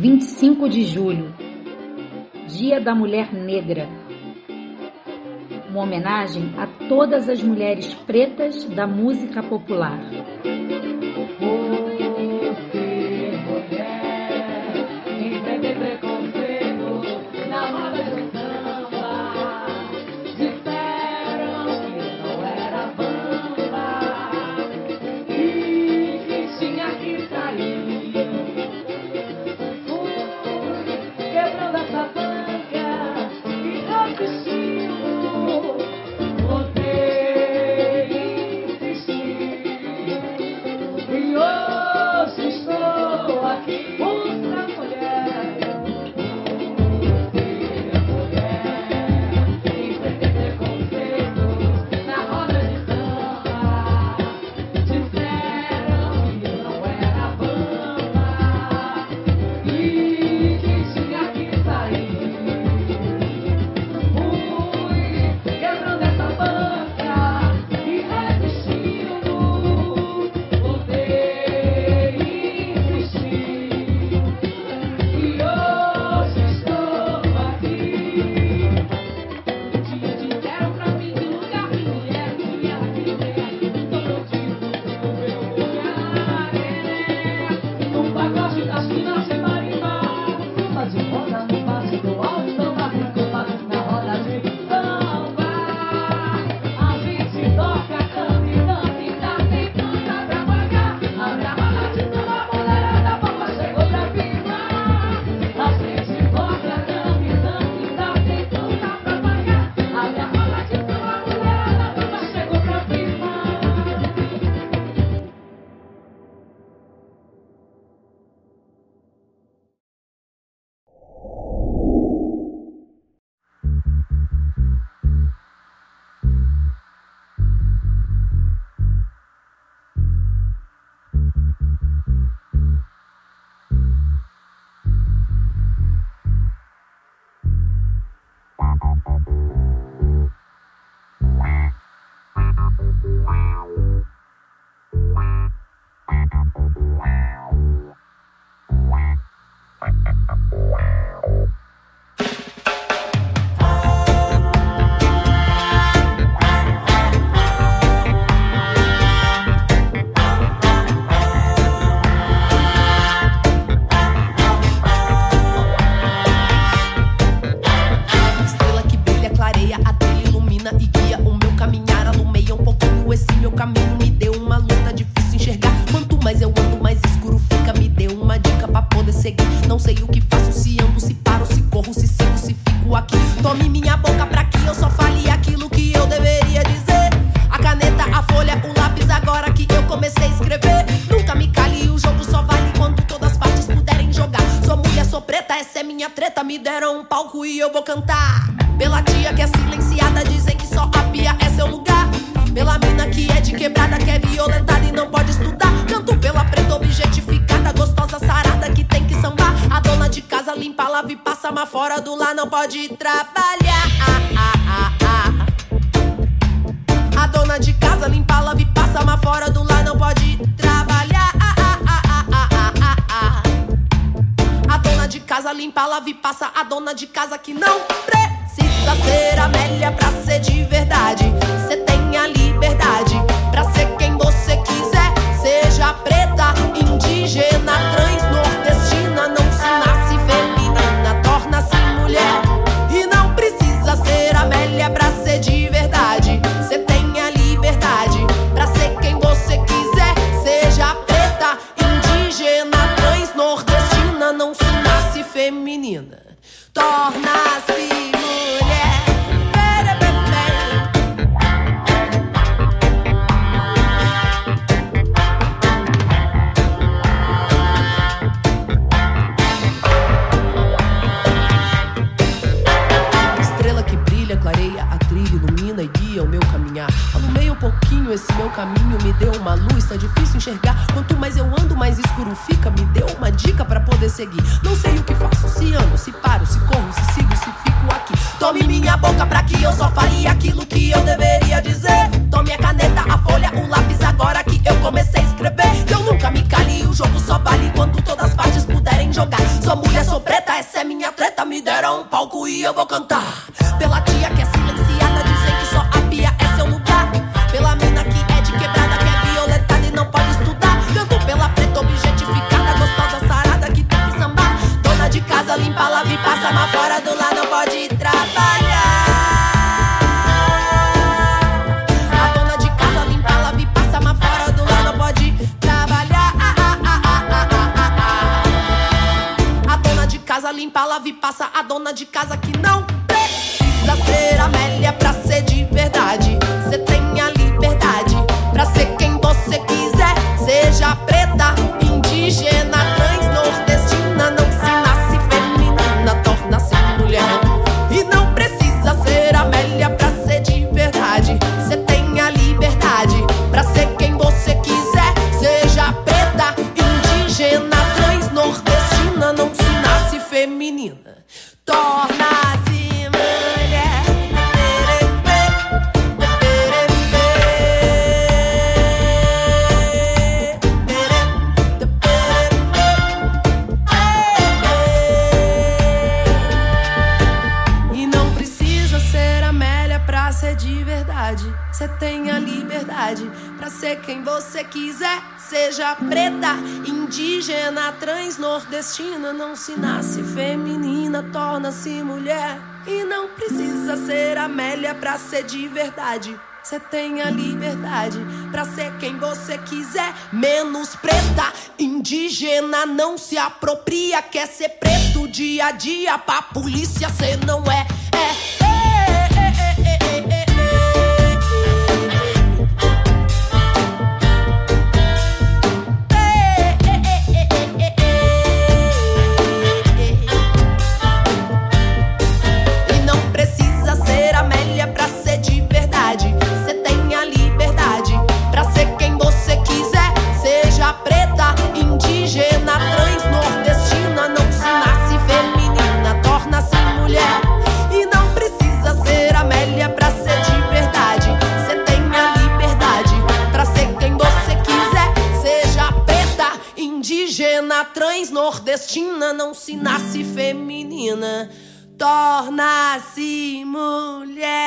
25 de julho, Dia da Mulher Negra. Uma homenagem a todas as mulheres pretas da música popular. me deram um palco e eu vou cantar. Pela tia que é silenciada, dizem que só a pia é seu lugar. Pela mina que é de quebrada, que é violentada e não pode estudar. Canto pela preta objetificada, gostosa, sarada, que tem que sambar. A dona de casa limpa, lava e passa, mas fora do lar não pode trabalhar. A dona de casa limpa, lava e passa, mas fora do lar não pode trabalhar. casa, limpa, lave e passa. A dona de casa que não precisa ser Amélia pra ser divertida. Oh, torna caminho, esse meu caminho me deu uma luz, tá difícil enxergar. Quanto mais eu ando, mais escuro fica. Me deu uma dica para poder seguir. Não sei o que faço, se ando, se paro, se corro, se sigo, se fico aqui. Tome minha boca pra que eu só fale aquilo que eu deveria dizer. Tome a caneta, a folha, o lápis agora que eu comecei a escrever. Eu nunca me cale, o jogo só vale quando todas as partes puderem jogar. Sou mulher, sou preta, essa é minha treta. Me deram um palco e eu vou cantar. Pela tia que é silenciosa. Bala, vi passa a dona de casa que não precisa ser Amélia pra ser de verdade. Você tem a liberdade pra ser quem você quiser, seja preta, quem você quiser. Seja preta, indígena, trans, nordestina. Não se nasce feminina, torna-se mulher. E não precisa ser Amélia pra ser de verdade. Você tem a liberdade pra ser quem você quiser. Menos preta, indígena, não se apropria. Quer ser preto dia a dia pra polícia, cê não é. É. na transnordestina não se nasce feminina, torna-se mulher.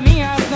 minha